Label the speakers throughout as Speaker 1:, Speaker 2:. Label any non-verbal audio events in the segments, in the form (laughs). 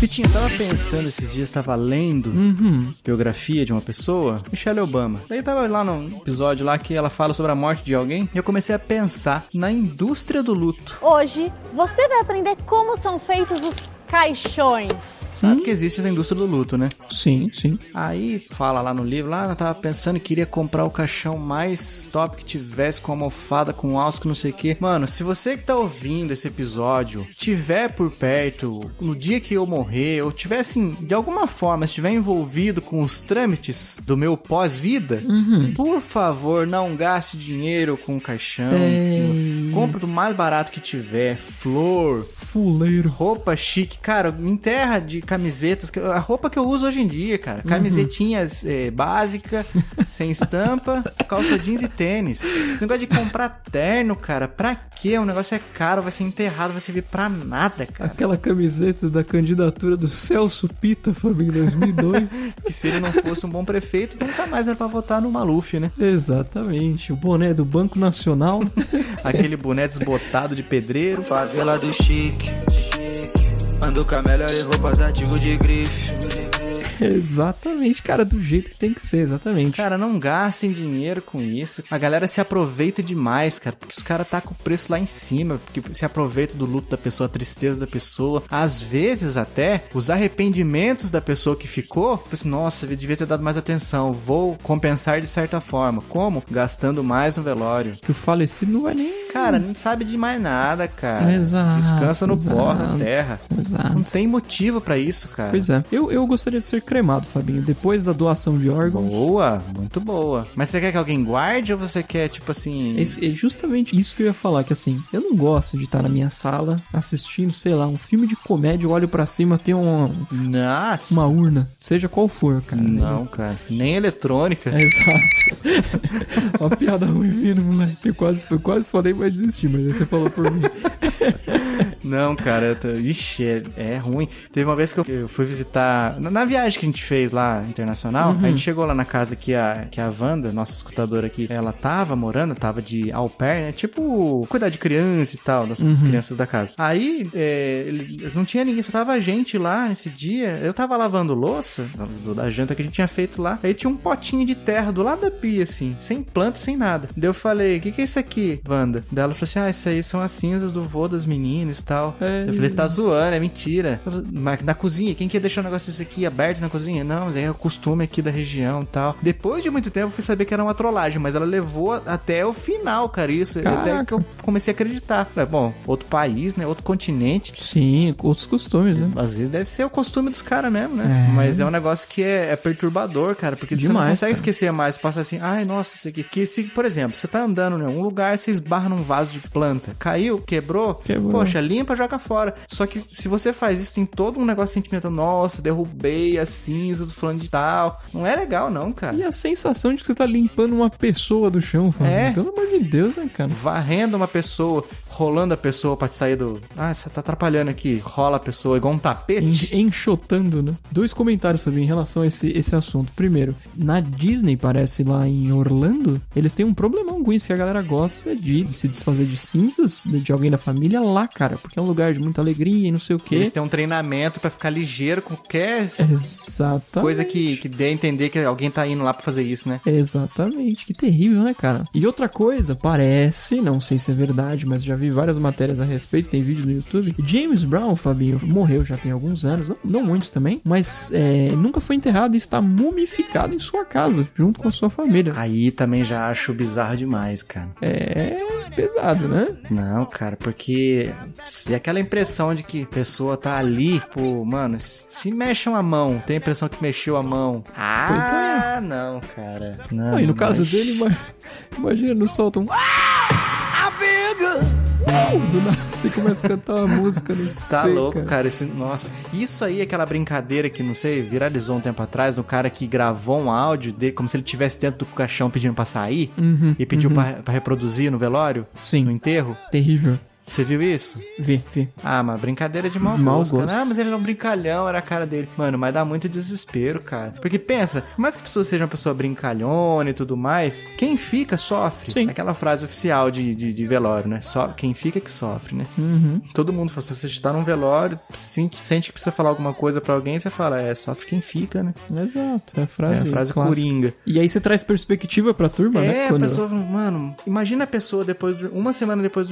Speaker 1: Pitinho, eu tava pensando esses dias, tava lendo biografia de uma pessoa, Michelle Obama. Daí tava lá num episódio lá que ela fala sobre a morte de alguém, e eu comecei a pensar na indústria do luto.
Speaker 2: Hoje você vai aprender como são feitos os caixões.
Speaker 1: Sabe que existe essa indústria do luto, né?
Speaker 3: Sim, sim.
Speaker 1: Aí fala lá no livro, lá eu tava pensando que queria comprar o caixão mais top que tivesse com almofada, com alça, que não sei o que. Mano, se você que tá ouvindo esse episódio tiver por perto no dia que eu morrer, ou tiver assim, de alguma forma, estiver envolvido com os trâmites do meu pós-vida, por favor, não gaste dinheiro com o caixão. Compra do mais barato que tiver, flor,
Speaker 3: Fuleiro.
Speaker 1: roupa chique, cara, me enterra de camisetas, que- a roupa que eu uso hoje em dia, cara, camisetinhas eh, básica, (laughs) sem estampa, calça jeans e tênis. Esse negócio de comprar terno, cara, pra quê? O negócio é caro, vai ser enterrado, vai servir pra nada, cara.
Speaker 3: Aquela camiseta da candidatura do Celso Pita, Fabinho, em 2002. (laughs)
Speaker 1: Que se ele não fosse um bom prefeito, nunca mais era pra votar no Maluf, né?
Speaker 3: Exatamente. O boné do Banco Nacional. (laughs)
Speaker 1: Aquele boné desbotado de pedreiro.
Speaker 4: Favela do chique. Ando com a melhor roupas artigo de grife. (laughs)
Speaker 3: exatamente, cara, do jeito que tem que ser, exatamente.
Speaker 1: Cara, não gastem dinheiro com isso. A galera se aproveita demais, cara, porque os caras tá com o preço lá em cima, porque se aproveita do luto da pessoa, a tristeza da pessoa. Às vezes até os arrependimentos da pessoa que ficou, tipo assim, nossa, eu devia ter dado mais atenção, vou compensar de certa forma. Como? Gastando mais no velório.
Speaker 3: Que o falecido não vai nem.
Speaker 1: Cara, não sabe de mais nada, cara.
Speaker 3: Exato,
Speaker 1: Descansa no pó da
Speaker 3: exato,
Speaker 1: terra.
Speaker 3: exato.
Speaker 1: Não tem motivo pra isso, cara.
Speaker 3: Pois é. Eu, eu gostaria de ser cremado, Fabinho, depois da doação de órgãos.
Speaker 1: Boa, muito boa. Mas você quer que alguém guarde ou você quer, tipo assim.
Speaker 3: É, isso- é justamente isso que eu ia falar, que assim, eu não gosto de estar na minha sala assistindo, sei lá, um filme de comédia, eu olho pra cima, tem uma,
Speaker 1: Nossa!
Speaker 3: uma urna, seja qual for, cara.
Speaker 1: Não, cara. Nem eletrônica.
Speaker 3: É, (laughs) exato. (laughs) Uma piada ruim vindo, moleque. Eu quase, eu quase falei, mas desisti, mas aí você falou por mim. (laughs)
Speaker 1: Não, cara. Eu tô... Ixi, é, é ruim. Teve uma vez que eu, fui visitar. Na, na viagem que a gente fez lá, internacional, a gente chegou lá na casa que a, que a Wanda, nossa escutadora aqui, ela tava morando, tava de au pair, né? Tipo, cuidar de criança e tal, das, das crianças da casa. Aí, é, eles, não tinha ninguém, só tava a gente lá nesse dia. Eu tava lavando louça da janta que a gente tinha feito lá. Aí tinha um potinho de terra do lado da pia, assim, sem planta, sem nada. Daí eu falei, o que, que é isso aqui, Wanda? Daí ela falou assim: ah, isso aí são as cinzas do vô das meninas e tal.
Speaker 3: É.
Speaker 1: Eu falei, você tá zoando, é mentira. Na cozinha, quem quer deixar um negócio desse aqui aberto na cozinha? Não, mas aí é o costume aqui da região e tal. Depois de muito tempo eu fui saber que era uma trollagem, mas ela levou até o final, cara, isso. Até
Speaker 3: Caraca.
Speaker 1: que eu comecei a acreditar. Falei, bom, outro país, né? Outro continente.
Speaker 3: Sim, outros costumes, né?
Speaker 1: Às vezes deve ser o costume dos caras mesmo, né?
Speaker 3: É.
Speaker 1: Mas é um negócio que é, é perturbador, cara. Porque você não
Speaker 3: Demais,
Speaker 1: consegue
Speaker 3: cara.
Speaker 1: esquecer mais. Passa assim, ai, nossa, isso aqui. Que se, por exemplo, você tá andando em algum lugar, você esbarra num vaso de planta. Caiu, quebrou.
Speaker 3: Quebrou.
Speaker 1: Poxa, limpa, joga fora. Só que se você faz isso, tem todo um negócio sentimental. Nossa, derrubei a cinza do fulano de tal. Não é legal, não, cara.
Speaker 3: E a sensação de que você tá limpando uma pessoa do chão, Fabinho.
Speaker 1: É.
Speaker 3: Pelo amor de Deus, né, cara?
Speaker 1: Varrendo uma pessoa, rolando a pessoa pra te sair do. Ah, você tá atrapalhando aqui. Rola a pessoa igual um tapete.
Speaker 3: En- enxotando, né? Dois comentários sobre em relação a esse, esse assunto. Primeiro, na Disney, parece lá em Orlando, eles têm um problemão com isso, que a galera gosta de se desfazer de cinzas de de alguém da família lá, cara, porque é um lugar de muita alegria e não sei o quê.
Speaker 1: Eles têm um treinamento pra ficar ligeiro com qualquer
Speaker 3: Exatamente.
Speaker 1: coisa que, que dê a entender que alguém tá indo lá pra fazer isso, né?
Speaker 3: Exatamente, que terrível, né, cara? E outra coisa, parece, não sei se é verdade, mas já vi várias matérias a respeito, tem vídeo no YouTube. James Brown, Fabinho, morreu já tem alguns anos, não, não muitos também, mas é, nunca foi enterrado e está mumificado em sua casa, junto com a sua família.
Speaker 1: Aí também já acho bizarro demais, cara.
Speaker 3: É pesado, né?
Speaker 1: Não, cara, porque se aquela impressão de que a pessoa tá ali, pô, mano, se mexe uma mão, tem a impressão que mexeu a mão. Ah, não, cara. Não,
Speaker 3: Não, e no caso
Speaker 1: mas-
Speaker 3: dele, ima- imagina, não solta um. Uh, do nada você começa a cantar uma música no
Speaker 1: Tá
Speaker 3: sei,
Speaker 1: louco, cara. Esse, nossa, isso aí é aquela brincadeira que, não sei, viralizou um tempo atrás, do cara que gravou um áudio dele como se ele estivesse dentro do caixão pedindo pra sair
Speaker 3: Uhum,
Speaker 1: e pediu pra, pra reproduzir no velório,
Speaker 3: Sim.
Speaker 1: no enterro.
Speaker 3: Terrível.
Speaker 1: Você viu isso?
Speaker 3: Vê, vê.
Speaker 1: Ah, mas brincadeira de mau,
Speaker 3: Mau
Speaker 1: gosto. Ah, mas ele era um brincalhão, era a cara dele. Mano, mas dá muito desespero, cara. Porque pensa, por mais que a pessoa seja uma pessoa brincalhona e tudo mais, quem fica sofre.
Speaker 3: Sim.
Speaker 1: Aquela frase oficial de, de, de velório, né? Só, quem fica que sofre, né?
Speaker 3: Uhum.
Speaker 1: Todo mundo fala, se você está num velório, sente, sente que precisa falar alguma coisa pra alguém, você fala, é, sofre quem fica, né?
Speaker 3: Exato. É a
Speaker 1: É
Speaker 3: frase,
Speaker 1: a frase
Speaker 3: clássica.
Speaker 1: coringa.
Speaker 3: E aí você traz perspectiva pra turma, né?
Speaker 1: É, a pessoa, mano, imagina a pessoa depois, de, uma semana depois,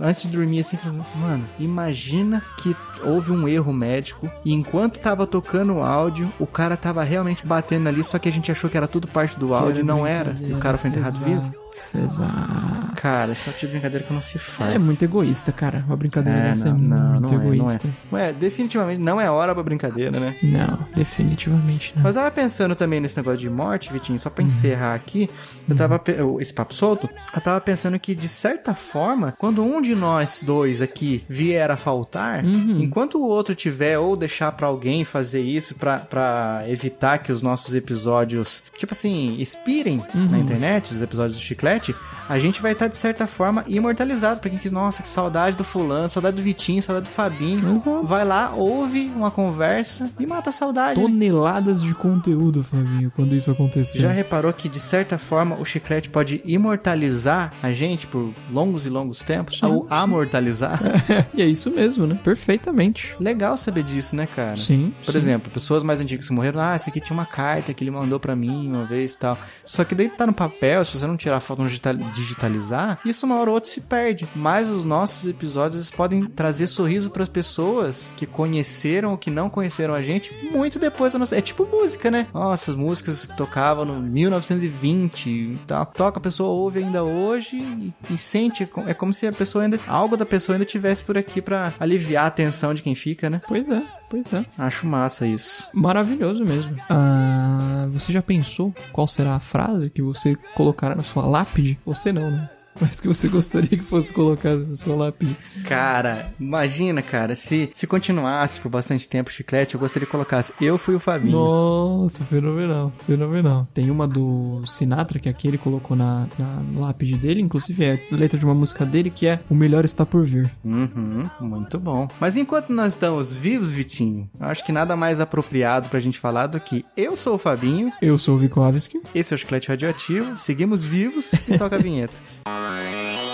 Speaker 1: antes de dormir, assim, falando, mano, imagina que houve um erro médico e enquanto tava tocando o áudio, o cara tava realmente batendo ali, só que a gente achou que era tudo parte do áudio e não era. E o cara foi enterrado vivo.
Speaker 3: Exato, exato.
Speaker 1: Cara, esse é o tipo de brincadeira que não se faz.
Speaker 3: É muito egoísta, cara. Uma brincadeira
Speaker 1: É,
Speaker 3: dessa
Speaker 1: não,
Speaker 3: é
Speaker 1: não,
Speaker 3: muito
Speaker 1: não é, não
Speaker 3: egoísta.
Speaker 1: é. Ué, definitivamente não é hora pra brincadeira, né?
Speaker 3: Não, definitivamente não.
Speaker 1: Mas eu tava pensando também nesse negócio de morte, Vitinho, só pra encerrar aqui, eu tava, pe- eu- esse papo solto, eu tava pensando que, de certa forma, quando um de nós dois aqui vier a faltar, enquanto o outro tiver ou deixar pra alguém fazer isso pra, pra evitar que os nossos episódios, tipo assim, expirem na internet, os episódios do Chiclete, a gente vai estar, de certa forma, imortalizado. Pra quem quis, nossa, que saudade do fulano, saudade do Vitinho, saudade do Fabinho.
Speaker 3: Exato.
Speaker 1: Vai lá, ouve uma conversa e mata a saudade. né?
Speaker 3: Toneladas de conteúdo, Fabinho, quando isso acontecer.
Speaker 1: Já reparou que, de certa forma, o chiclete pode imortalizar a gente por longos e longos tempos?
Speaker 3: Sim,
Speaker 1: ou amortalizar? (laughs)
Speaker 3: e é isso mesmo, né? Perfeitamente.
Speaker 1: Legal saber disso, né, cara?
Speaker 3: Sim.
Speaker 1: Por
Speaker 3: sim.
Speaker 1: exemplo, pessoas mais antigas que morreram, ah, esse aqui tinha uma carta que ele mandou pra mim uma vez e tal. Só que daí tá no papel, se você não tirar a digita- digitalizar, isso uma hora ou outra se perde. Mas os nossos episódios eles podem trazer sorriso pras pessoas que conheceram ou que não conheceram a gente muito depois da nossa. É tipo música, né? Nossa, as músicas que tocavam no 1920 e tal. Toca, a pessoa ouve ainda hoje e, sente. É como se a pessoa ainda. Algo da pessoa ainda tivesse por aqui pra aliviar a tensão de quem fica, né?
Speaker 3: Pois é, pois é.
Speaker 1: Acho massa isso.
Speaker 3: Maravilhoso mesmo. Ah, você já pensou qual será a frase que você colocará na sua lápide? Você não, né? Mas que você gostaria que fosse colocada na sua lápide.
Speaker 1: Cara, imagina, cara, se, se continuasse por bastante tempo o chiclete, eu gostaria que colocasse Eu fui o Fabinho.
Speaker 3: Nossa, fenomenal, fenomenal. Tem uma do Sinatra, que aqui ele colocou na, na lápide dele, inclusive é letra de uma música dele, que é O Melhor Está Por Vir.
Speaker 1: Uhum, muito bom. Mas enquanto nós estamos vivos, Vitinho, eu acho que nada mais apropriado pra gente falar do que Eu sou o Fabinho,
Speaker 3: Eu sou o Vikovski.
Speaker 1: esse é o Chiclete Radioativo, seguimos vivos e toca a vinheta. (laughs) Bye.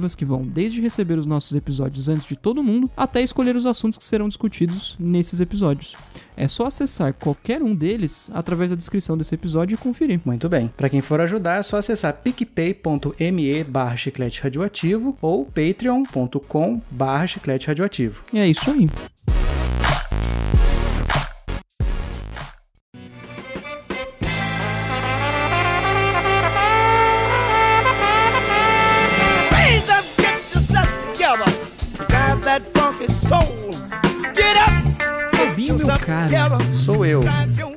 Speaker 3: que vão desde receber os nossos episódios antes de todo mundo, até escolher os assuntos que serão discutidos nesses episódios. É só acessar qualquer um deles através da descrição desse episódio e conferir.
Speaker 1: Muito bem. Pra quem for ajudar, é só acessar picpay.me barra chiclete radioativo ou patreon.com barra chiclete radioativo.
Speaker 3: E é isso aí. Fabinho, meu cara.
Speaker 1: Sou eu.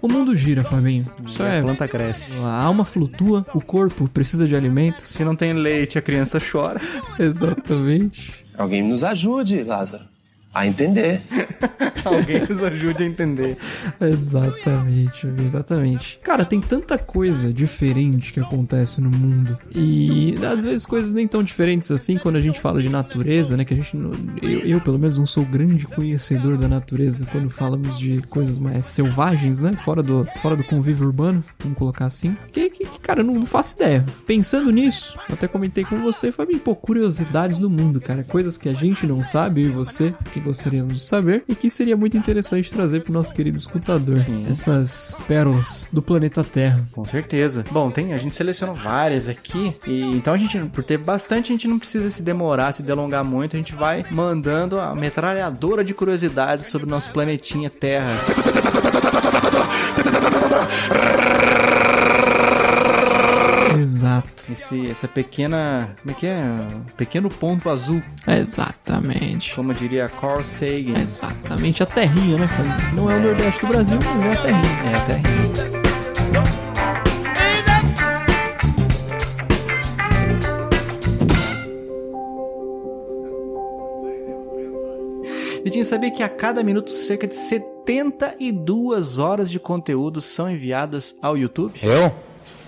Speaker 3: O mundo gira, Fabinho. Isso
Speaker 1: E a
Speaker 3: é.
Speaker 1: planta cresce.
Speaker 3: A alma flutua, o corpo precisa de alimento.
Speaker 1: Se não tem leite, a criança chora. (laughs)
Speaker 3: Exatamente.
Speaker 5: Alguém nos ajude, Lázaro, a entender. (laughs)
Speaker 1: Alguém nos ajude a entender.
Speaker 3: Exatamente, exatamente. Cara, tem tanta coisa diferente que acontece no mundo. E às vezes coisas nem tão diferentes assim quando a gente fala de natureza, né? Que a gente. não- Eu, eu, pelo menos, não sou grande conhecedor da natureza quando falamos de coisas mais selvagens, né? Fora do, fora do convívio urbano, vamos colocar assim. Que, que, que, cara, eu não, não faço ideia. Pensando nisso, até comentei com você, Fabinho, pô, curiosidades do mundo, cara. Coisas que a gente não sabe, eu e você, que gostaríamos de saber, e que seria muito interessante trazer pro nosso querido escutador essas pérolas do planeta Terra.
Speaker 1: Com certeza. Bom, tem, a gente selecionou várias aqui. E então a gente, por ter bastante, a gente não precisa se demorar, se delongar muito. A gente vai mandando a metralhadora de curiosidades sobre o nosso planetinha Terra.
Speaker 3: Exato.
Speaker 1: Esse, essa pequena. Como é que é? Um pequeno ponto azul.
Speaker 3: Exatamente.
Speaker 1: Como diria Carl Sagan.
Speaker 3: Exatamente. A terrinha, né, Fábio? Não é o Nordeste do Brasil, mas é a terrinha.
Speaker 1: É a Terrinha. Vitinho, sabia que a cada minuto cerca de 72 horas de conteúdo são enviadas ao YouTube?
Speaker 6: Eu?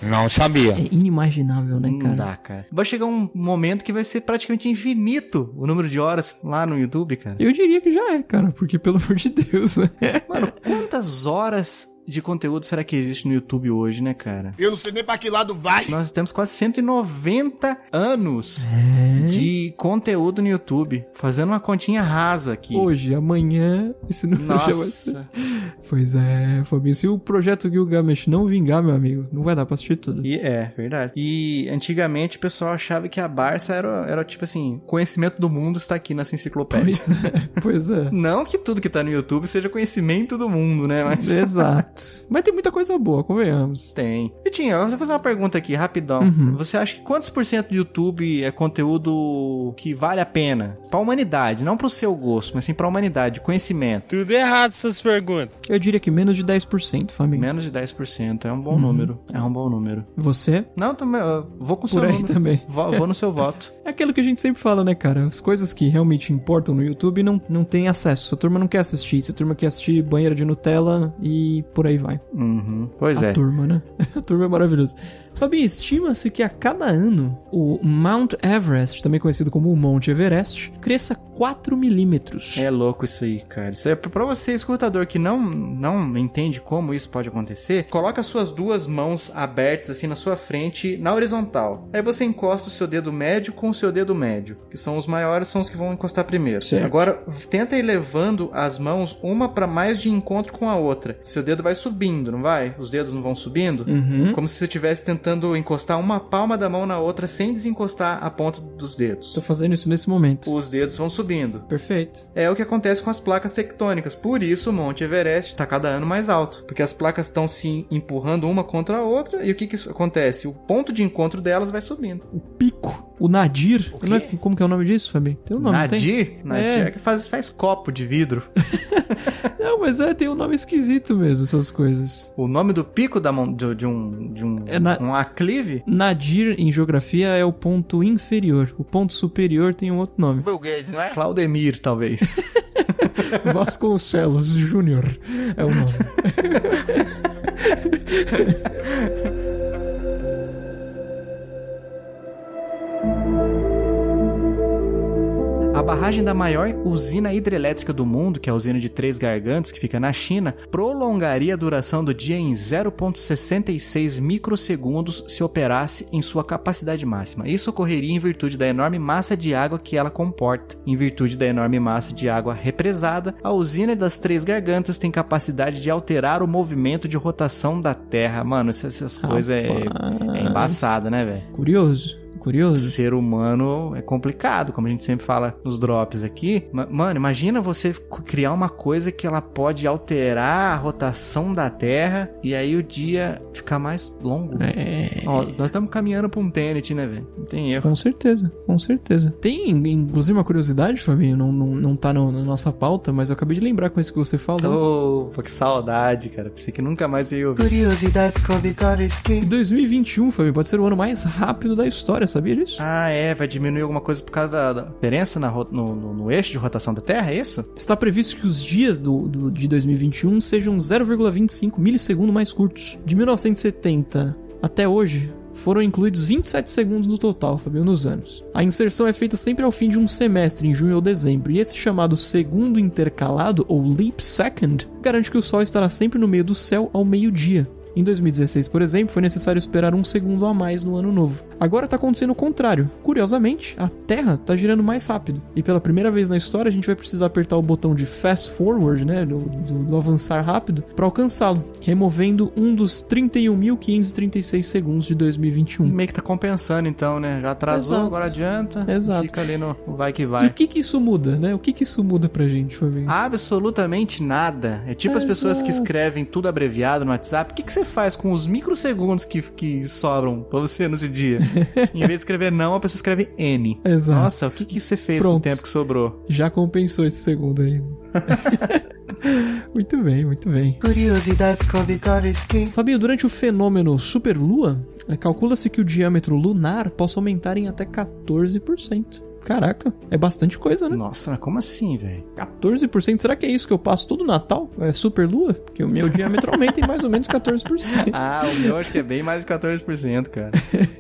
Speaker 6: Não sabia.
Speaker 3: É inimaginável, né,
Speaker 1: Não
Speaker 3: cara?
Speaker 1: dá, cara. Vai chegar um momento que vai ser praticamente infinito o número de horas lá no YouTube, cara.
Speaker 3: Eu diria que já é, cara, porque pelo amor de Deus, né?
Speaker 1: Mano, quantas horas de conteúdo será que existe no YouTube hoje, né, cara?
Speaker 7: Eu não sei nem pra que lado vai.
Speaker 1: Nós temos quase 190 anos de conteúdo no YouTube. Fazendo uma continha rasa aqui.
Speaker 3: Hoje, amanhã, esse número já vai ser.
Speaker 1: Nossa.
Speaker 3: Pois é, Fabinho. Se o projeto Gilgamesh não vingar, meu amigo, não vai dar pra assistir tudo.
Speaker 1: E é, verdade. E antigamente o pessoal achava que a Barça era, era tipo assim, conhecimento do mundo está aqui nessa enciclopédia.
Speaker 3: Pois é, pois é.
Speaker 1: Não que tudo que tá no YouTube seja conhecimento do mundo, né? Mas
Speaker 3: Exato. Mas tem muita coisa boa, convenhamos.
Speaker 1: tem. Vitinho, eu vou fazer uma pergunta aqui, rapidão.
Speaker 3: Uhum.
Speaker 1: Você acha que quantos por cento do YouTube é conteúdo que vale a pena? Pra humanidade, não pro seu gosto, mas sim pra humanidade, conhecimento.
Speaker 6: Tudo errado essas perguntas.
Speaker 3: Eu diria que menos de 10%, Fabinho.
Speaker 1: Menos de 10%, é um
Speaker 3: Uhum.
Speaker 1: bom número. É um bom número.
Speaker 3: Você?
Speaker 1: Não, também, eu vou com o
Speaker 3: Por
Speaker 1: seu
Speaker 3: aí
Speaker 1: número.
Speaker 3: também.
Speaker 1: Vou, vou no seu voto. (laughs)
Speaker 3: É aquilo que a gente sempre fala, né, cara? As coisas que realmente importam no YouTube não, não tem acesso. Se a turma não quer assistir. Se a turma quer assistir banheira de Nutella e por aí vai.
Speaker 1: Uhum. Pois
Speaker 3: a
Speaker 1: é.
Speaker 3: turma, né? (laughs) A turma é maravilhosa. Fabinho, estima-se que a cada ano o Mount Everest, também conhecido como o Monte Everest, cresça 4 milímetros.
Speaker 1: É louco isso aí, cara. Isso é pra você, escutador, que não, não entende como isso pode acontecer, coloca as suas duas mãos abertas assim na sua frente, na horizontal. Aí você encosta o seu dedo médio com o seu dedo médio, que são os maiores, são os que vão encostar primeiro.
Speaker 3: Certo.
Speaker 1: Agora, tenta ir levando as mãos uma pra mais de encontro com a outra. Seu dedo vai subindo, não vai? Os dedos não vão subindo?
Speaker 3: Uhum.
Speaker 1: Como se você estivesse tentando encostar uma palma da mão na outra sem desencostar a ponta dos dedos.
Speaker 3: Tô fazendo isso nesse momento.
Speaker 1: Os dedos vão subindo.
Speaker 3: Perfeito.
Speaker 1: É o que acontece com as placas tectônicas. Por isso o Monte Everest está cada ano mais alto. Porque as placas estão se empurrando uma contra a outra. E o que, que acontece? O ponto de encontro delas vai subindo.
Speaker 3: O pico. O Nadir. Não é- como que é o nome disso, Fabinho? Tem um nome?
Speaker 1: Nadir? Nadir
Speaker 3: É.
Speaker 1: é. que faz, faz copo de vidro. (laughs)
Speaker 3: Não, mas é, tem um nome esquisito mesmo, essas coisas.
Speaker 1: o nome do pico da mão, de, de um, de um,
Speaker 3: É na-
Speaker 1: um aclive
Speaker 3: Nadir, em geografia, é o ponto inferior. O ponto superior tem um outro nome.
Speaker 7: Burguês, não é?
Speaker 1: Claudemir, talvez. (laughs)
Speaker 3: Vasconcelos Júnior é o nome. (laughs)
Speaker 1: barragem da maior usina hidrelétrica do mundo, que é a usina de Três Gargantes, que fica na China, prolongaria a duração do dia em 0,66 microsegundos se operasse em sua capacidade máxima. Isso ocorreria em virtude da enorme massa de água que ela comporta. Em virtude da enorme massa de água represada, a usina das Três Gargantas tem capacidade de alterar o movimento de rotação da Terra. Mano, essas, essas coisas é, é embaçada, né, velho?
Speaker 3: Curioso? Curioso?
Speaker 1: ser humano é complicado, como a gente sempre fala nos drops aqui. Ma- Mano, imagina você criar uma coisa que ela pode alterar a rotação da Terra e aí o dia ficar mais longo.
Speaker 3: É.
Speaker 1: Ó, nós estamos caminhando pra um Tenet, né, velho? Não tem erro.
Speaker 3: Com certeza, com certeza. Tem, inclusive, uma curiosidade, Fabinho, não, não, não tá no- na nossa pauta, mas eu acabei de lembrar com isso que você falou.
Speaker 1: Opa, que saudade, cara. Pensei que nunca mais eu ia ouvir.
Speaker 5: Curiosidades com
Speaker 3: Em 2021, Fabinho, pode ser o ano mais rápido da história, sabia disso?
Speaker 1: Ah, é, vai diminuir alguma coisa por causa da, da diferença na no, no- no eixo de rotação da Terra, é isso?
Speaker 3: Está previsto que os dias do, do- de 2021 sejam 0,25 milissegundo mais curtos. De 1970 até hoje, foram incluídos 27 segundos no total, Fabio, nos anos. A inserção é feita sempre ao fim de um semestre, em junho ou dezembro, e esse chamado segundo intercalado, ou leap second, garante que o Sol estará sempre no meio do céu ao meio-dia. Em 2016, por exemplo, foi necessário esperar um segundo a mais no ano novo. Agora tá acontecendo o contrário. Curiosamente, a Terra tá girando mais rápido. E pela primeira vez na história, a gente vai precisar apertar o botão de fast forward, né, do, do- do avançar rápido, para alcançá-lo, removendo um dos 31.536 segundos de 2021.
Speaker 1: Meio que tá compensando então, né? Já atrasou,
Speaker 3: Exato.
Speaker 1: agora adianta.
Speaker 3: Exato.
Speaker 1: Fica ali no vai que
Speaker 3: E
Speaker 1: vai.
Speaker 3: o que que isso muda, né? O que que isso muda pra gente, Fabinho?
Speaker 1: Absolutamente nada. É tipo as pessoas que
Speaker 3: Exato.
Speaker 1: escrevem tudo abreviado no WhatsApp. O que, que você faz com os microsegundos que, que sobram pra você nesse dia? (laughs) em vez de escrever não, a pessoa escreve N.
Speaker 3: Exato.
Speaker 1: Nossa, o que, que você fez com o
Speaker 3: Pronto.
Speaker 1: tempo que sobrou?
Speaker 3: Já compensou esse segundo aí. (laughs) muito bem, muito bem.
Speaker 4: Curiosidades com Bikovski.
Speaker 3: Fabinho, durante o fenômeno superlua, calcula-se que o diâmetro lunar possa aumentar em até 14%. Caraca, é bastante coisa, né?
Speaker 1: Nossa, mas como assim, velho?
Speaker 3: 14%? Será que é isso que eu passo todo Natal? É superlua? Porque o meu diâmetro aumenta em mais ou menos 14%. (laughs)
Speaker 1: Ah, o meu acho que é bem mais de 14%, cara.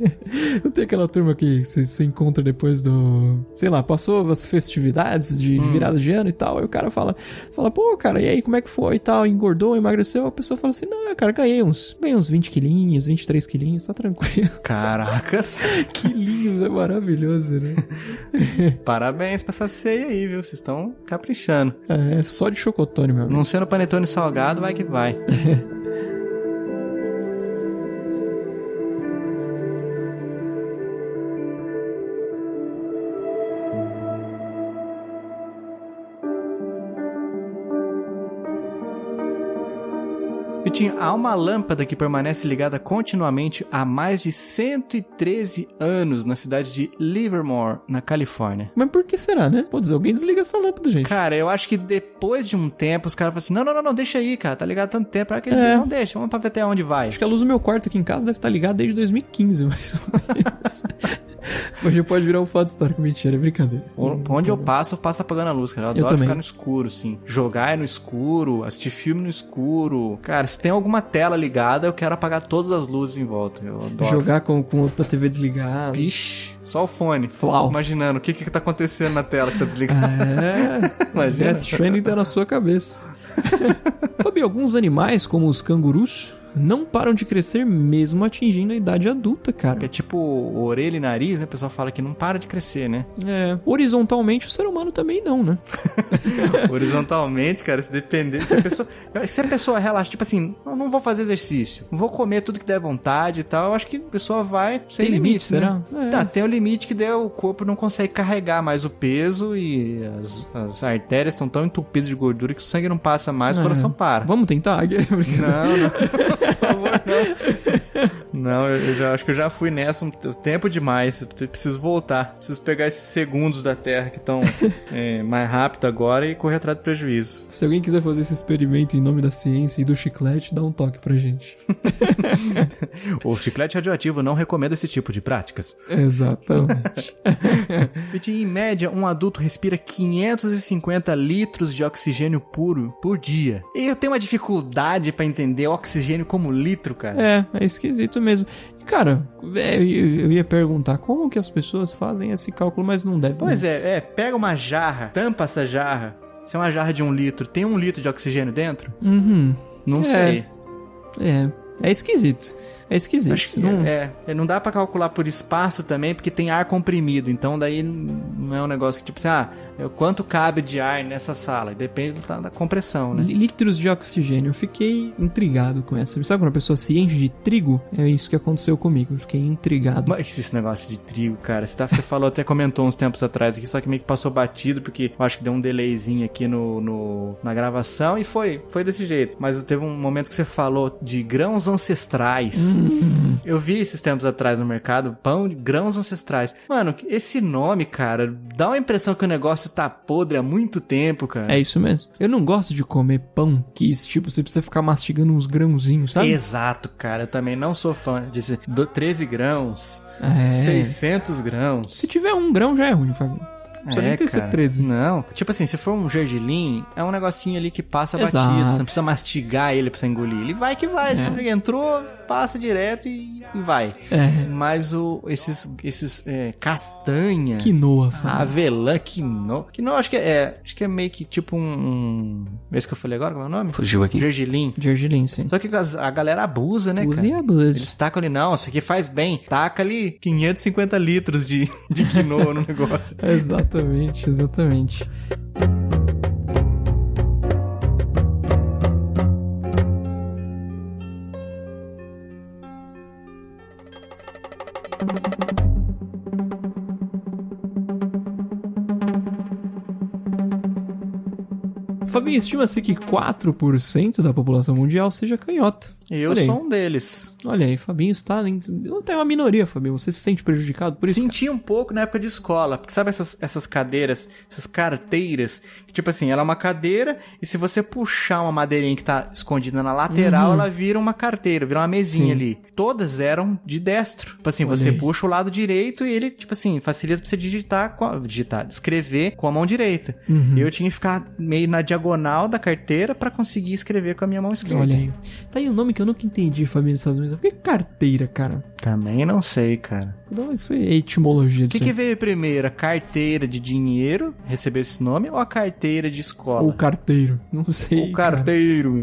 Speaker 1: (laughs)
Speaker 3: Não tem aquela turma que você você encontra depois do. Sei lá, passou as festividades de, de virada de ano e tal. Aí o cara fala, fala, pô, cara, e aí, como é que foi e tal? Engordou, emagreceu? A pessoa fala assim, não, cara, ganhei uns, ganhei uns 20 quilinhos, 23 quilinhos, tá tranquilo.
Speaker 1: Caracas. (laughs)
Speaker 3: quilinhos é maravilhoso, né? (laughs)
Speaker 1: Parabéns pra essa ceia aí, viu? Vocês estão caprichando.
Speaker 3: É, só de chocotone, meu amigo.
Speaker 1: Não sendo panetone salgado, vai que vai. (laughs) Vitinho, há uma lâmpada que permanece ligada continuamente há mais de 113 anos na cidade de Livermore, na Califórnia.
Speaker 3: Mas por que será, né? Pô, dizer, alguém desliga essa lâmpada, gente.
Speaker 1: Cara, eu acho que depois de um tempo, os caras falam assim: não, não, não, não, deixa aí, cara, tá ligado tanto tempo. Pra que
Speaker 3: É.
Speaker 1: Não deixa, vamos pra ver até onde vai.
Speaker 3: Acho que a luz do meu quarto aqui em casa deve estar ligada desde 2015, mais ou (laughs) menos. Hoje pode virar um fato histórico. Mentira, é brincadeira.
Speaker 1: O- Onde eu passo, eu passo apagando a luz, cara. Eu
Speaker 3: Eu
Speaker 1: adoro
Speaker 3: também.
Speaker 1: ficar no escuro, sim. Jogar é no escuro, assistir filme no escuro. Cara, se tem alguma tela ligada, eu quero apagar todas as luzes em volta. Eu adoro.
Speaker 3: Jogar com, com outra TV desligada.
Speaker 1: Vixe, só o fone.
Speaker 3: Flau.
Speaker 1: Imaginando o que que tá acontecendo na tela que tá desligada.
Speaker 3: É, (laughs)
Speaker 1: Imagina.
Speaker 3: Death Stranding tá na sua cabeça. (laughs) Fabio, alguns animais, como os cangurus, não param de crescer mesmo atingindo a idade adulta, cara.
Speaker 1: é tipo orelha e nariz, né? O pessoal fala que não para de crescer, né? (laughs)
Speaker 3: É, horizontalmente o ser humano também não, né? (laughs)
Speaker 1: Horizontalmente, cara, se depender. Se a pessoa, se a pessoa relaxa, tipo assim, eu não vou fazer exercício, vou comer tudo que der vontade e tal, eu acho que a pessoa vai sem
Speaker 3: Tem limite,
Speaker 1: limites,
Speaker 3: será?
Speaker 1: né?
Speaker 3: É.
Speaker 1: Tá, tem o limite que daí o corpo não consegue carregar mais o peso e as, as artérias estão tão entupidas de gordura que o sangue não passa mais, o
Speaker 3: É.
Speaker 1: coração para.
Speaker 3: Vamos tentar? (laughs)
Speaker 1: Não, não. Por favor, não. (laughs) Não, eu, eu já acho que eu já fui nessa um tempo demais. Eu preciso voltar. Preciso pegar esses segundos da Terra que estão (laughs) mais rápido agora e correr atrás do prejuízo.
Speaker 3: Se alguém quiser fazer esse experimento em nome da ciência e do chiclete, dá um toque pra gente. (laughs)
Speaker 1: O chiclete radioativo não recomenda esse tipo de práticas.
Speaker 3: Exatamente. (laughs)
Speaker 1: Vitinho, em média, um adulto respira 550 litros de oxigênio puro por dia. E eu tenho uma dificuldade pra entender oxigênio como litro, cara.
Speaker 3: É, é esquisito mesmo. E, Cara, é, eu, ia perguntar como que as pessoas fazem esse cálculo, mas não deve.
Speaker 1: Pois é, é, pega uma jarra, tampa essa jarra. Se é uma jarra de um litro, tem um litro de oxigênio dentro?
Speaker 3: Uhum.
Speaker 1: Não
Speaker 3: É.
Speaker 1: sei.
Speaker 3: É. É esquisito. É esquisito.
Speaker 1: Acho que
Speaker 3: não...
Speaker 1: é, é, não dá pra calcular por espaço também, porque tem ar comprimido. Então daí não é um negócio que tipo assim, ah, quanto cabe de ar nessa sala? Depende da, da compressão, né?
Speaker 3: Li- Litros de oxigênio. Eu fiquei intrigado com essa. Sabe quando a pessoa se enche de trigo? É isso que aconteceu comigo. Eu fiquei intrigado.
Speaker 1: Mas esse negócio de trigo, cara, você, tá- você falou, até comentou uns tempos atrás aqui, só que meio que passou batido, porque eu acho que deu um delayzinho aqui no, no- na gravação e foi, foi desse jeito. Mas teve um momento que você falou de grãos ancestrais. Eu vi esses tempos atrás no mercado, pão de grãos ancestrais. Mano, esse nome, cara, dá uma impressão que o negócio tá podre há muito tempo, cara.
Speaker 3: É isso mesmo. Eu não gosto de comer pão que, tipo, você precisa ficar mastigando uns grãozinhos, sabe?
Speaker 1: Exato, cara. Eu também não sou fã de do- 13 grãos,
Speaker 3: É.
Speaker 1: 600 grãos.
Speaker 3: Se tiver um grão já é ruim, Fábio. Não precisa nem ter que ser
Speaker 1: É, cara.
Speaker 3: 13.
Speaker 1: Não. Tipo assim, se for um gergelim, é um negocinho ali que passa
Speaker 3: Exato.
Speaker 1: batido. Você não precisa mastigar ele pra você engolir. Ele vai que vai.
Speaker 3: É.
Speaker 1: Entrou, passa direto e, e vai.
Speaker 3: É.
Speaker 1: Mas o, esses, esses é, castanha,
Speaker 3: Quinoa, Fabinho.
Speaker 1: avelã, quinoa. Quinoa acho que é, acho que é meio que tipo um, um esse que eu falei agora, como é o nome?
Speaker 6: Fugiu aqui.
Speaker 1: Gergelim.
Speaker 3: Gergelim, sim.
Speaker 1: Só que as- a galera abusa, né,
Speaker 3: Usa
Speaker 1: cara?
Speaker 3: e abusa.
Speaker 1: Eles tacam ali, não, isso aqui faz bem. Taca ali 550 litros de, de quinoa no negócio. (laughs)
Speaker 3: Exatamente, exatamente. Estima-se que 4% da população mundial seja canhota.
Speaker 1: Eu
Speaker 3: Olha aí.
Speaker 1: sou um deles.
Speaker 3: Olha aí, Fabinho está em... Tem uma minoria, Fabinho. Você se sente prejudicado por isso?
Speaker 1: Senti um pouco na época de escola, porque sabe essas, essas cadeiras, essas carteiras, que tipo assim, ela é uma cadeira e se você puxar uma madeirinha que tá escondida na lateral, ela vira uma carteira, vira uma mesinha
Speaker 3: Uhum. Sim.
Speaker 1: ali. Todas eram de destro. Tipo assim,
Speaker 3: Olha
Speaker 1: você
Speaker 3: aí.
Speaker 1: puxa o lado direito e ele, tipo assim, facilita pra você digitar, com a, digitar, escrever com a mão direita.
Speaker 3: Uhum.
Speaker 1: Eu tinha que ficar meio na diagonal da carteira pra conseguir escrever com a minha mão esquerda.
Speaker 3: Olha aí. Tá aí um nome que eu nunca entendi, Fabinho, dessas mesas. Por que carteira, cara?
Speaker 1: Também não sei, cara.
Speaker 3: Não, isso é etimologia
Speaker 1: O
Speaker 3: disso.
Speaker 1: que, que
Speaker 3: aí.
Speaker 1: veio primeiro? A carteira de dinheiro, recebeu esse nome, ou a carteira de escola?
Speaker 3: Ou carteiro. Não sei.
Speaker 1: O carteiro.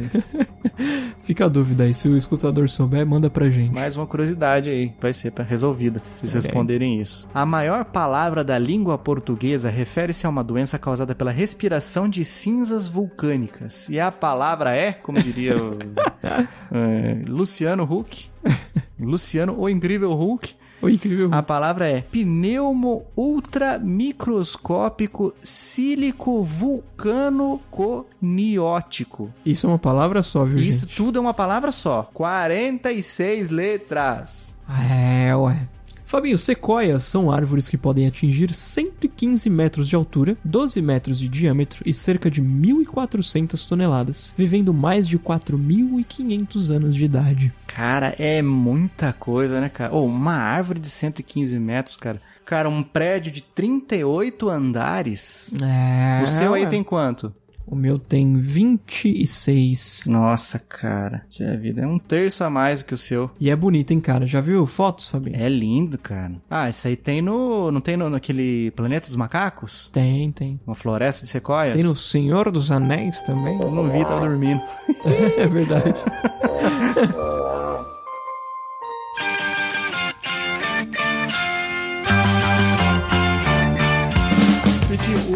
Speaker 1: (laughs)
Speaker 3: Fica a dúvida aí. Se o escutador souber, manda pra gente.
Speaker 1: Mais uma curiosidade aí, vai ser resolvida, se vocês
Speaker 3: Ok.
Speaker 1: responderem isso. A maior palavra da língua portuguesa refere-se a uma doença causada pela respiração de cinzas vulcânicas. E a palavra é, como diria o, (laughs) é, Luciano Huck, (laughs) Luciano, o incrível Hulk,
Speaker 3: O incrível.
Speaker 1: a palavra é pneumo ultramicroscópico sílico vulcano coniótico.
Speaker 3: Isso é uma palavra só, viu,
Speaker 1: Isso
Speaker 3: gente?
Speaker 1: tudo é uma palavra só. 46 letras.
Speaker 3: É, ué. Fabinho, sequoias são árvores que podem atingir 115 metros de altura, 12 metros de diâmetro e cerca de 1.400 toneladas, vivendo mais de 4.500 anos de idade.
Speaker 1: Cara, é muita coisa, né, cara? Ou uma árvore de 115 metros, cara. Cara, um prédio de 38 andares.
Speaker 3: É.
Speaker 1: o seu aí tem quanto?
Speaker 3: O meu tem 26.
Speaker 1: Nossa, cara. Tinha vida. É um terço a mais do que o seu.
Speaker 3: E é bonito, hein, cara? Já viu fotos, Fabinho?
Speaker 1: É lindo, cara. Ah, isso aí tem no. Não tem no, naquele Planeta dos Macacos?
Speaker 3: Tem, tem.
Speaker 1: Uma floresta de sequoias?
Speaker 3: Tem no Senhor dos Anéis também.
Speaker 1: Eu não vi, tava dormindo. (laughs)
Speaker 3: é verdade. (laughs)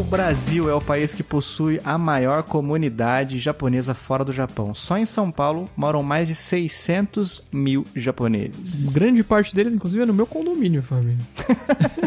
Speaker 1: Brasil é o país que possui a maior comunidade japonesa fora do Japão. Só em São Paulo moram mais de 600 mil japoneses.
Speaker 3: Grande parte deles, inclusive, é no meu condomínio, Fabinho. (laughs)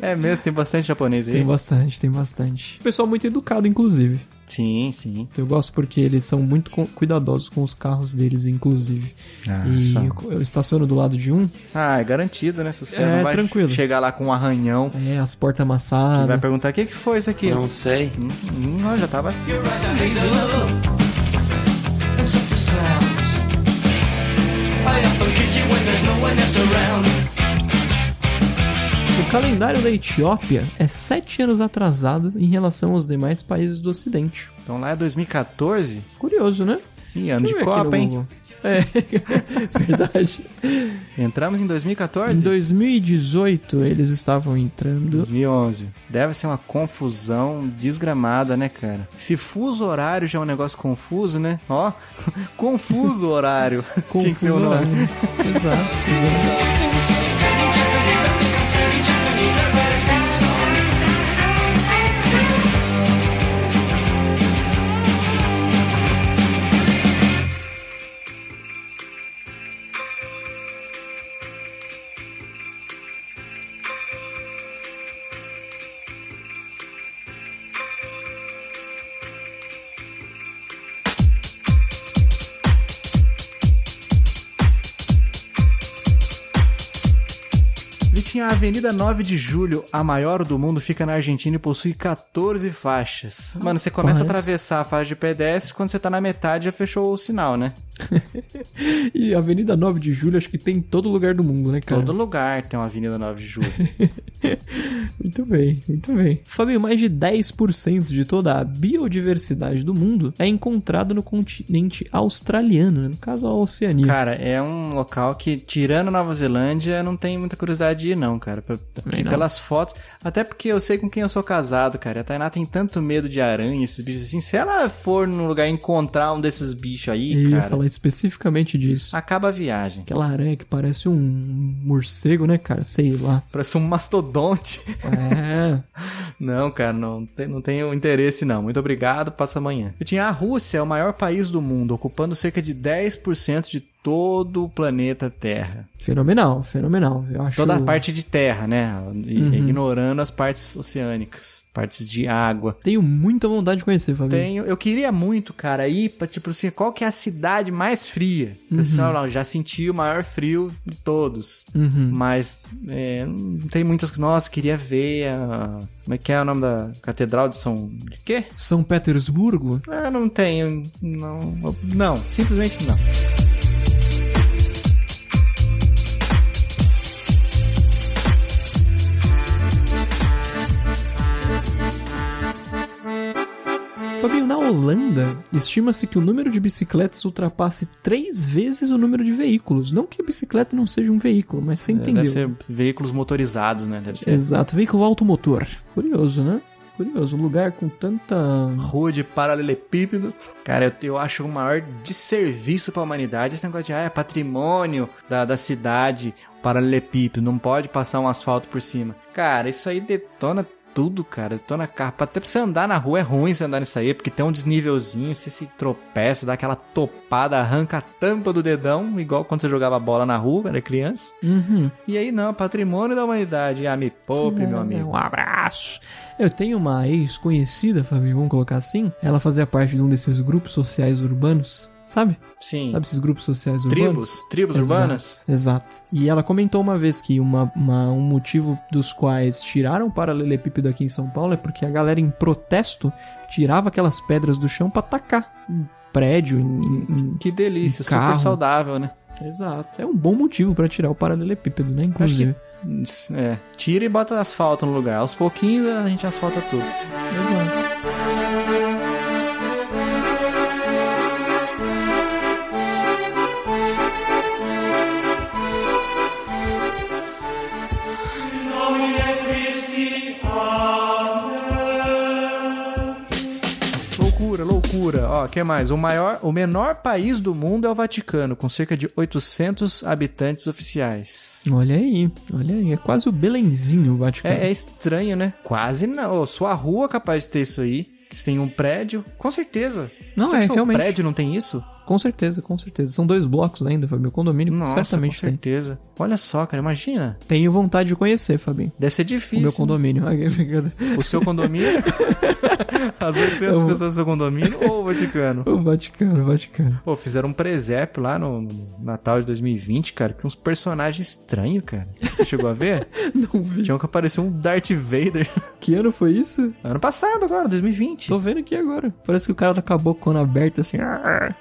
Speaker 1: É mesmo, tem bastante japonês aí.
Speaker 3: Tem bastante, tem bastante. Pessoal muito educado, inclusive.
Speaker 1: Sim, sim.
Speaker 3: Eu gosto porque eles são muito cuidadosos com os carros deles, inclusive.
Speaker 1: Ah,
Speaker 3: e
Speaker 1: são.
Speaker 3: eu, eu estaciono do lado de um,
Speaker 1: Ah, é garantido, né? Se você
Speaker 3: É,
Speaker 1: não vai
Speaker 3: tranquilo.
Speaker 1: chegar lá com um arranhão,
Speaker 3: é, as portas
Speaker 1: vai
Speaker 3: amassadas.
Speaker 1: perguntar o que, que foi isso aqui.
Speaker 6: Não sei.
Speaker 1: Hum, hum, já tava assim.
Speaker 3: O calendário da Etiópia é sete anos atrasado em relação aos demais países do Ocidente.
Speaker 1: Então lá é 2014.
Speaker 3: Curioso, né?
Speaker 1: Ih, ano de
Speaker 3: Deixa
Speaker 1: Copa, hein?
Speaker 3: Google. É, (laughs) verdade.
Speaker 1: Entramos em
Speaker 3: Em
Speaker 1: 2014?
Speaker 3: 2018 eles estavam entrando.
Speaker 1: 2011. Deve ser uma confusão desgramada, né, cara? Se fuso horário já é um negócio confuso, né? Ó, (laughs) confuso horário. (laughs) Tinha que ser o
Speaker 3: Confuso
Speaker 1: nome.
Speaker 3: horário. Exato, exato.
Speaker 1: Avenida 9 de Julho, a maior do mundo, fica na Argentina e possui 14 faixas. Mano, você começa a
Speaker 3: Rapaz.
Speaker 1: atravessar a faixa de pedestre, quando você tá na metade já fechou o sinal, né? (laughs)
Speaker 3: E a Avenida 9 de Julho acho que tem em todo lugar do mundo, né, cara?
Speaker 1: Todo lugar tem uma Avenida 9 de Julho. (laughs)
Speaker 3: Muito bem, muito bem. Fabinho, mais de 10% de toda a biodiversidade do mundo é encontrada no continente australiano, né? no caso a Oceania.
Speaker 1: Cara, é um local que, tirando Nova Zelândia, não tem muita curiosidade de ir, não, cara. P-
Speaker 3: Também não.
Speaker 1: Pelas fotos. Até porque eu sei com quem eu sou casado, cara. A Tainá tem tanto medo de aranha, esses bichos assim. Se ela for num lugar encontrar um desses bichos aí,
Speaker 3: Eu ia
Speaker 1: cara,
Speaker 3: falar especificamente disso.
Speaker 1: acaba a viagem.
Speaker 3: Aquela aranha que parece um morcego, né, cara? Sei lá.
Speaker 1: Parece um mastodonte.
Speaker 3: É. (laughs)
Speaker 1: Não, cara, não, não tenho interesse não. Muito obrigado, passa amanhã. Eu tinha a Rússia, é o maior país do mundo, ocupando cerca de 10% de todo o planeta Terra.
Speaker 3: Fenomenal, fenomenal. Eu acho...
Speaker 1: Toda a parte de terra, né?
Speaker 3: Uhum.
Speaker 1: Ignorando as partes oceânicas, partes de água.
Speaker 3: Tenho muita vontade de conhecer, Fabinho.
Speaker 1: Tenho, eu queria muito, cara, ir pra, tipo assim, qual que é a cidade mais fria?
Speaker 3: Uhum.
Speaker 1: Lá, eu já senti o maior frio de todos.
Speaker 3: Uhum.
Speaker 1: Mas é, não tem muitas. Nossa, queria ver a. Como é que é o nome da Catedral de São. De quê?
Speaker 3: São Petersburgo?
Speaker 1: Ah, não tenho. Não. Não, simplesmente não.
Speaker 3: Fabinho, na Holanda, estima-se que o número de bicicletas ultrapasse três vezes o número de veículos. Não que a bicicleta não seja um veículo, mas você entendeu.
Speaker 1: Deve ser veículos motorizados, né? Deve ser.
Speaker 3: Exato, veículo automotor. Curioso, né? Curioso, um lugar com tanta.
Speaker 1: Rua de paralelepípedo. Cara, eu, eu acho o maior desserviço pra humanidade esse negócio de, ah, é patrimônio da, da cidade, paralelepípedo, não pode passar um asfalto por cima. Cara, isso aí detona tudo, cara. Detona carro. Até pra você andar na rua é ruim você andar nisso aí, porque tem um desnívelzinho, você se tropeça, dá aquela topada, arranca a tampa do dedão, igual quando você jogava bola na rua, era criança.
Speaker 3: Uhum.
Speaker 1: E aí não, patrimônio da humanidade. Ah, me poupe, meu amigo.
Speaker 3: Um abraço. Eu tenho uma ex-conhecida, Fabinho, vamos colocar assim. Ela fazia parte de um desses grupos sociais urbanos, sabe?
Speaker 1: Sim.
Speaker 3: Sabe esses grupos sociais urbanos?
Speaker 1: Tribos, tribos
Speaker 3: Exato,
Speaker 1: urbanas.
Speaker 3: Exato. E ela comentou uma vez que uma, uma- um motivo dos quais tiraram o paralelepípedo aqui em São Paulo é porque a galera, em protesto, tirava aquelas pedras do chão pra tacar em prédio, em, em- em-
Speaker 1: Que delícia,
Speaker 3: Um carro.
Speaker 1: super saudável, né?
Speaker 3: Exato. É um bom motivo pra tirar o paralelepípedo, né? Inclusive.
Speaker 1: É, tira e bota asfalto no lugar. Aos pouquinhos a gente asfalta tudo.
Speaker 3: Exato.
Speaker 1: Ó, que mais? O maior, o menor país do mundo é o Vaticano, com cerca de 800 habitantes oficiais.
Speaker 3: Olha aí, olha aí. É quase o Belenzinho o Vaticano.
Speaker 1: É, é estranho, né? Quase não. Sua rua é capaz de ter isso aí. Se tem um prédio, com certeza.
Speaker 3: Não,
Speaker 1: Por que
Speaker 3: é, realmente.
Speaker 1: prédio não tem isso?
Speaker 3: Com certeza, com certeza. São dois blocos ainda, Fabinho. O condomínio
Speaker 1: Nossa,
Speaker 3: certamente
Speaker 1: com certeza. Olha só, cara, imagina.
Speaker 3: tem. Tenho vontade de conhecer, Fabinho.
Speaker 1: Deve ser
Speaker 3: O
Speaker 1: difícil.
Speaker 3: meu condomínio. Brincadeira. (laughs)
Speaker 1: O seu condomínio? (laughs) (laughs) As 800
Speaker 3: Eu-
Speaker 1: pessoas do seu condomínio ou o Vaticano? (laughs)
Speaker 3: O Vaticano, o Vaticano.
Speaker 1: Pô, fizeram um presépio lá no, no Natal de 2020, cara, com uns personagens estranhos, cara. Você chegou a ver? (laughs)
Speaker 3: Não vi.
Speaker 1: Tinha um que apareceu um Darth Vader.
Speaker 3: Que ano foi isso?
Speaker 1: Ano passado agora, 2020.
Speaker 3: Tô vendo aqui agora. Parece que o cara tá com a bocona aberta assim.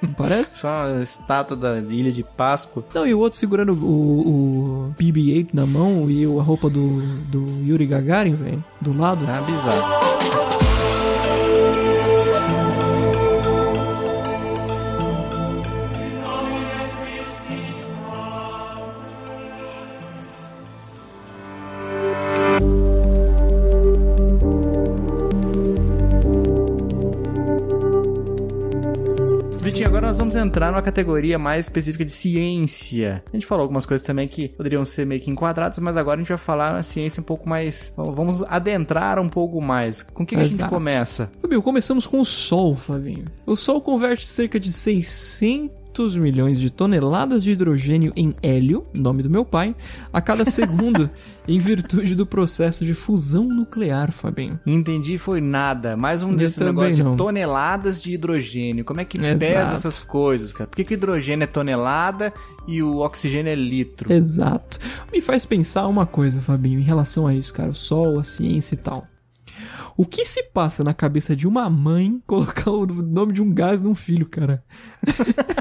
Speaker 3: Não parece?
Speaker 1: Só uma estátua da Ilha de Páscoa.
Speaker 3: Não, e o outro segurando o, o BB-8 na mão e a roupa do, do Yuri Gagarin, velho, do lado.
Speaker 1: Tá bizarro. Entrar numa categoria mais específica de ciência. A gente falou algumas coisas também que poderiam ser meio que enquadradas, mas agora a gente vai falar uma ciência um pouco mais. Vamos adentrar um pouco mais. Com o que, que a gente começa?
Speaker 3: Fabinho, começamos com o Sol, Fabinho. O Sol converte cerca de 600 milhões de toneladas de hidrogênio em hélio, nome do meu pai, a cada segundo, (laughs) em virtude do processo de fusão nuclear, Fabinho.
Speaker 1: Entendi, foi nada. Mais um desses negócios de toneladas de hidrogênio. Como é que
Speaker 3: Exato.
Speaker 1: pesa essas coisas, cara? Por que, que o hidrogênio é tonelada e o oxigênio é litro?
Speaker 3: Exato. Me faz pensar uma coisa, Fabinho, em relação a isso, cara. O sol, a ciência e tal. O que se passa na cabeça de uma mãe colocar o nome de um gás num filho, cara? (laughs)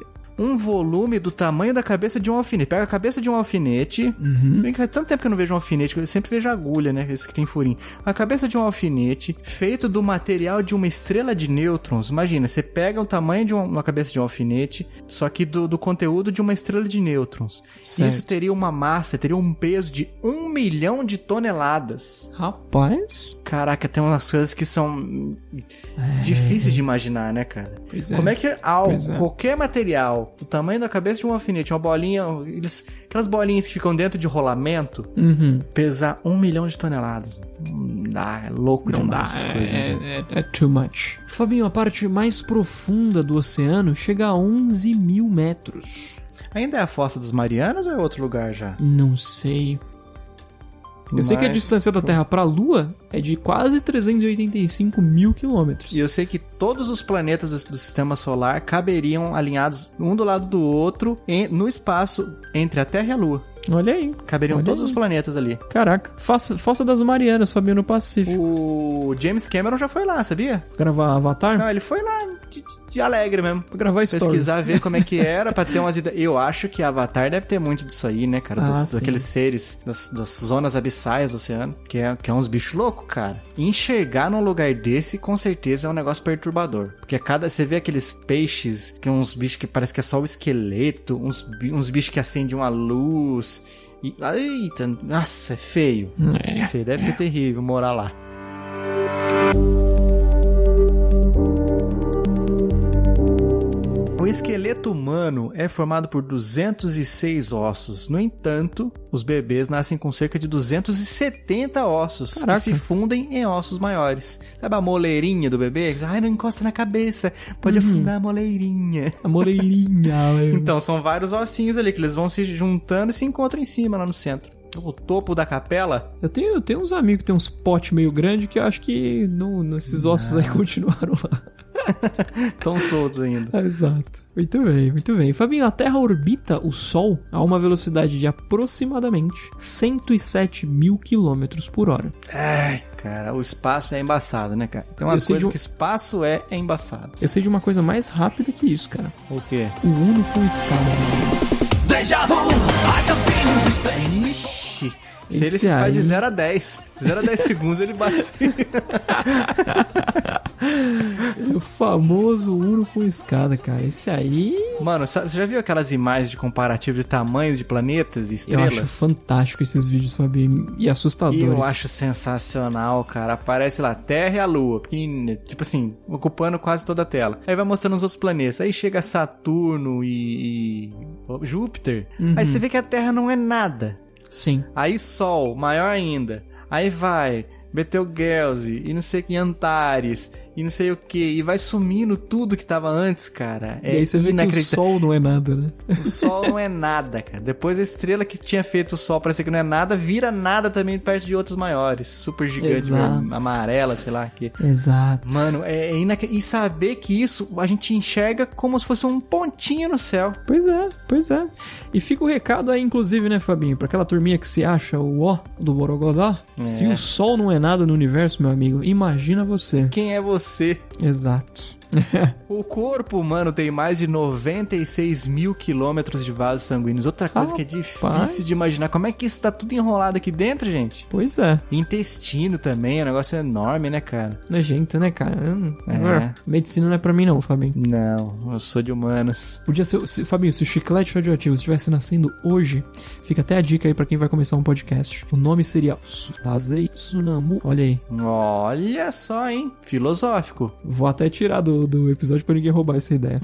Speaker 1: um volume do tamanho da cabeça de um alfinete. Pega a cabeça de um alfinete. Bem que faz tanto tempo que eu não vejo um alfinete, eu sempre vejo agulha, né? Esse que tem furinho. A cabeça de um alfinete, feito do material de uma estrela de nêutrons. Imagina, você pega o tamanho de uma, uma cabeça de um alfinete, só que do, do conteúdo de uma estrela de nêutrons.
Speaker 3: Certo.
Speaker 1: Isso teria uma massa, teria um peso de um milhão de toneladas.
Speaker 3: Rapaz.
Speaker 1: Caraca, tem umas coisas que são difíceis de imaginar, né, cara?
Speaker 3: Pois é.
Speaker 1: Como é que algo,
Speaker 3: é.
Speaker 1: qualquer material, o tamanho da cabeça de um alfinete, uma bolinha, eles, aquelas bolinhas que ficam dentro de rolamento,
Speaker 3: Uhum.
Speaker 1: pesar um milhão de toneladas. Não dá, é louco
Speaker 3: Não dá,
Speaker 1: demais essas coisas.
Speaker 3: é,
Speaker 1: né?
Speaker 3: é, é too much. Fabinho, a parte mais profunda do oceano chega a 11 mil metros.
Speaker 1: Ainda é a Fossa das Marianas ou é outro lugar já?
Speaker 3: Não sei. Eu sei que a
Speaker 1: Mas-
Speaker 3: distância da Terra para a Lua é de quase 385 mil quilômetros.
Speaker 1: E eu sei que todos os planetas do, do sistema solar caberiam alinhados um do lado do outro em- no espaço entre a Terra e a Lua.
Speaker 3: Olha aí.
Speaker 1: Caberiam
Speaker 3: Olha
Speaker 1: todos
Speaker 3: aí.
Speaker 1: os planetas ali.
Speaker 3: Caraca, Fossa, Fossa das Marianas, Fabinho, no Pacífico.
Speaker 1: O James Cameron já foi lá, sabia?
Speaker 3: Gravar Avatar?
Speaker 1: Não, ele foi lá de, de alegre mesmo.
Speaker 3: Pra gravar stories.
Speaker 1: Pesquisar, ver como é que (laughs) era, pra ter umas ideias. Eu acho que Avatar deve ter muito disso aí, né, cara? Dos-
Speaker 3: Ah,
Speaker 1: daqueles seres, das, das zonas abissais do oceano, que é, que é uns bichos loucos, cara. Enxergar num lugar desse, com certeza, é um negócio perturbador. Porque cada. Você vê aqueles peixes, que é uns bichos que parece que é só o esqueleto, uns, uns bichos que acendem uma luz. E, eita, nossa, é feio.
Speaker 3: É.
Speaker 1: Feio, deve ser terrível morar lá. O esqueleto humano é formado por 206 ossos. No entanto, os bebês nascem com cerca de 270 ossos
Speaker 3: Caraca.
Speaker 1: que se fundem em ossos maiores. Sabe a moleirinha do bebê? Ai, não encosta na cabeça, pode afundar a moleirinha.
Speaker 3: A moleirinha. (laughs)
Speaker 1: Então, são vários ossinhos ali que eles vão se juntando e se encontram em cima, lá no centro. O topo da capela
Speaker 3: Eu tenho, eu tenho uns amigos que tem uns potes meio grandes que eu acho que não, não- esses ossos aí continuaram lá. (laughs)
Speaker 1: estão soltos ainda. (laughs)
Speaker 3: Exato. Muito bem, muito bem. Fabinho, a Terra orbita o Sol a uma velocidade de aproximadamente 107 mil quilômetros por hora.
Speaker 1: Ai, cara, o espaço é embaçado, né, cara? Tem uma
Speaker 3: Eu sei
Speaker 1: coisa
Speaker 3: de um-
Speaker 1: que espaço é, é embaçado.
Speaker 3: Eu sei de uma coisa mais rápida que isso, cara.
Speaker 1: O quê?
Speaker 3: O Uno com escada. meu amigo.
Speaker 1: Ixi! Se ele se faz de
Speaker 3: aí-
Speaker 1: 0 a 10. 0 a 10 segundos ele bate. (laughs)
Speaker 3: O famoso Uno com escada, cara. Esse aí
Speaker 1: Mano, sabe- você já viu aquelas imagens de comparativo de tamanhos de planetas e
Speaker 3: eu
Speaker 1: estrelas?
Speaker 3: acho fantástico esses vídeos, Fabinho. E assustadores.
Speaker 1: Eu acho sensacional, cara. Aparece lá, Terra e a Lua, pequenininha, tipo assim, ocupando quase toda a tela. Aí vai mostrando os outros planetas. Aí chega Saturno e, e Júpiter. Aí você vê que a Terra não é nada.
Speaker 3: Sim.
Speaker 1: Aí Sol, maior ainda. Aí vai Betelgeuse e não sei que Antares e não sei o que e vai sumindo tudo que tava antes, cara. É
Speaker 3: e aí você vê que o
Speaker 1: inacreditável.
Speaker 3: Sol não é nada, né?
Speaker 1: O Sol não é nada, cara. Depois a estrela que tinha feito o Sol parecer que não é nada, vira nada também perto de outras maiores. Super gigante, ver- amarela, sei lá que.
Speaker 3: Exato.
Speaker 1: Mano, é inac... E saber que isso a gente enxerga como se fosse um pontinho no céu.
Speaker 3: Pois é, pois é. E fica o recado aí, inclusive, né, Fabinho? Pra aquela turminha que se acha o ó do Borogodó. Se o Sol não é nada no universo, meu amigo, imagina você.
Speaker 1: Quem é você?
Speaker 3: Exato. (laughs)
Speaker 1: O corpo humano tem mais de 96 mil quilômetros de vasos sanguíneos. Outra coisa que é difícil de imaginar. Como é que isso tá tudo enrolado aqui dentro, gente?
Speaker 3: Pois é.
Speaker 1: Intestino também, é um negócio enorme, né, cara?
Speaker 3: Nojento, né, cara?
Speaker 1: É.
Speaker 3: Medicina não é pra mim, não, Fabinho.
Speaker 1: Não, eu sou de humanas.
Speaker 3: Podia ser. Se, Fabinho, se o chiclete radioativo estivesse nascendo hoje, fica até a dica aí pra quem vai começar um podcast. O nome seria Tazei Tsunamu. Olha aí.
Speaker 1: Olha só, hein? Filosófico.
Speaker 3: Vou até tirar do, do episódio pra ninguém roubar essa ideia.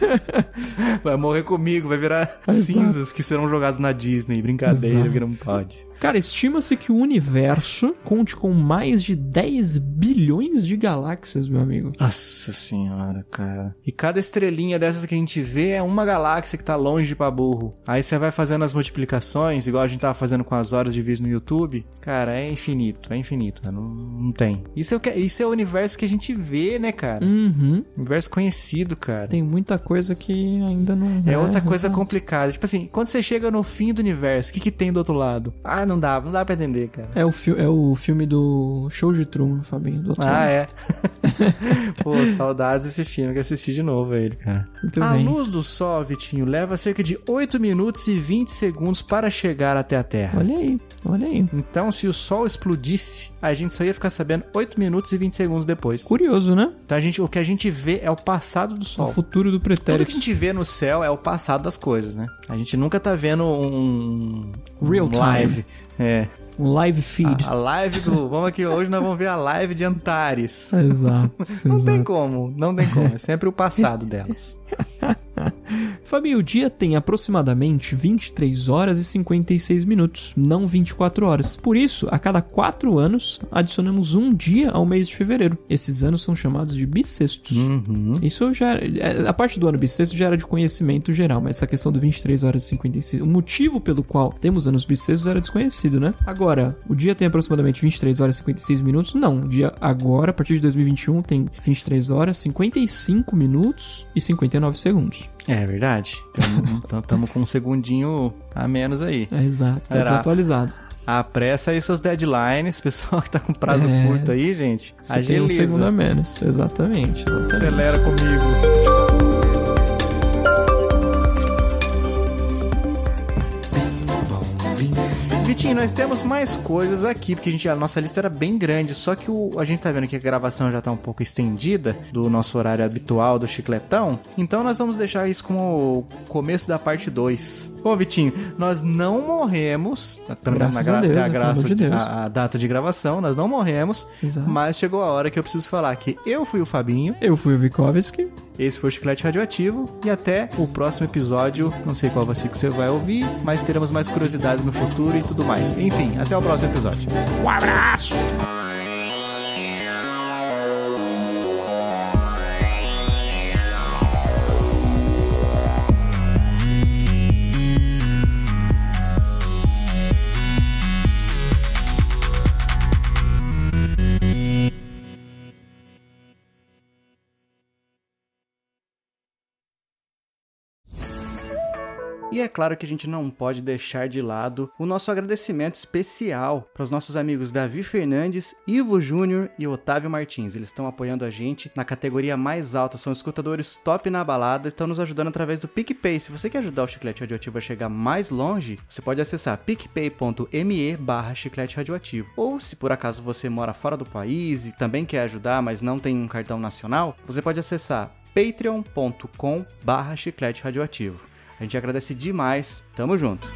Speaker 3: (laughs)
Speaker 1: Vai morrer comigo, vai virar
Speaker 3: Exato.
Speaker 1: cinzas que serão jogados na Disney. Brincadeira,
Speaker 3: Exato.
Speaker 1: que não pode.
Speaker 3: Cara, estima-se que o universo conte com mais de 10 bilhões de galáxias, meu amigo.
Speaker 1: Nossa senhora, cara. E cada estrelinha dessas que a gente vê é uma galáxia que tá longe pra burro. Aí você vai fazendo as multiplicações, igual a gente tava fazendo com as horas de vídeo no YouTube. Cara, é infinito, é infinito. né? Não, não tem. Isso é, o que, isso é o universo que a gente vê, né, cara?
Speaker 3: Uhum.
Speaker 1: Universo conhecido, cara.
Speaker 3: Tem muita coisa que ainda não.
Speaker 1: É outra coisa
Speaker 3: exato.
Speaker 1: complicada. Tipo assim, quando você chega no fim do universo, o que, que tem do outro lado? Ah, não dá, não dá pra entender, cara.
Speaker 3: É o, fi- é o filme do Show de Truman, Fabinho. Do
Speaker 1: Ah, é. (laughs) Pô, saudades desse filme que eu assisti de novo ele, cara.
Speaker 3: Muito
Speaker 1: a
Speaker 3: bem.
Speaker 1: luz do sol, Vitinho, leva cerca de 8 minutos e 20 segundos para chegar até a Terra.
Speaker 3: Olha aí, olha aí.
Speaker 1: Então, se o sol explodisse, a gente só ia ficar sabendo 8 minutos e 20 segundos depois.
Speaker 3: Curioso, né?
Speaker 1: Então, a gente, o que a gente vê é o passado do
Speaker 3: O
Speaker 1: sol.
Speaker 3: futuro do
Speaker 1: Tudo que a
Speaker 3: pretérito.
Speaker 1: gente vê no céu é o passado das coisas, né? A gente nunca tá vendo um, um
Speaker 3: Real time.
Speaker 1: live. É.
Speaker 3: Um live feed.
Speaker 1: A, a live do. Vamos aqui, hoje nós vamos ver a live de Antares.
Speaker 3: Exato. (laughs)
Speaker 1: Não
Speaker 3: exato.
Speaker 1: tem como, não tem como. É sempre o passado delas. (laughs) (laughs)
Speaker 3: Fabinho, o dia tem aproximadamente 23 horas e 56 minutos, não 24 horas. Por isso, a cada 4 anos, adicionamos um dia ao mês de fevereiro. Esses anos são chamados de bissextos.
Speaker 1: Uhum.
Speaker 3: Isso já. é, A parte do ano bissexto já era de conhecimento geral, mas essa questão do 23 horas e 56. O motivo pelo qual temos anos bissextos era desconhecido, né? Agora, o dia tem aproximadamente 23 horas e 56 minutos? Não. O dia agora, a partir de 2021, tem 23 horas, 55 minutos e 59 segundos.
Speaker 1: É verdade. Então estamos (laughs) com um segundinho a menos aí.
Speaker 3: É exato, tá
Speaker 1: Era-
Speaker 3: desatualizado.
Speaker 1: Apressa aí seus deadlines, (laughs) pessoal que tá com prazo
Speaker 3: É.
Speaker 1: curto aí, gente.
Speaker 3: Você tem um
Speaker 1: Agiliza.
Speaker 3: segundo a menos. Exatamente, exatamente.
Speaker 1: Acelera comigo. Vitinho, nós temos mais coisas aqui, porque a, gente, a nossa lista era bem grande, só que o, a gente tá vendo que a gravação já tá um pouco estendida do nosso horário habitual do chicletão, então nós vamos deixar isso como o começo da parte 2. Bom, Vitinho, nós não morremos, pelo menos na
Speaker 3: a Deus,
Speaker 1: a
Speaker 3: né,
Speaker 1: graça,
Speaker 3: de Deus.
Speaker 1: a, a data de gravação, nós não morremos,
Speaker 3: Exato.
Speaker 1: mas chegou a hora que eu preciso falar que eu fui o Fabinho,
Speaker 3: Eu fui o Vikovski.
Speaker 1: Esse foi o Chiclete Radioativo e até o próximo episódio. Não sei qual ser que você vai ouvir, mas teremos mais curiosidades no futuro e tudo mais. Enfim, até o próximo episódio.
Speaker 3: Um abraço!
Speaker 1: E é claro que a gente não pode deixar de lado o nosso agradecimento especial para os nossos amigos Davi Fernandes, Ivo Júnior e Otávio Martins. Eles estão apoiando a gente na categoria mais alta, são escutadores top na balada, estão nos ajudando através do PicPay. Se você quer ajudar o Chiclete Radioativo a chegar mais longe, você pode acessar picpay.me barra chiclete radioativo. Ou se por acaso você mora fora do país e também quer ajudar, mas não tem um cartão nacional, você pode acessar patreon.com barra chiclete radioativo. A gente agradece demais. Tamo junto.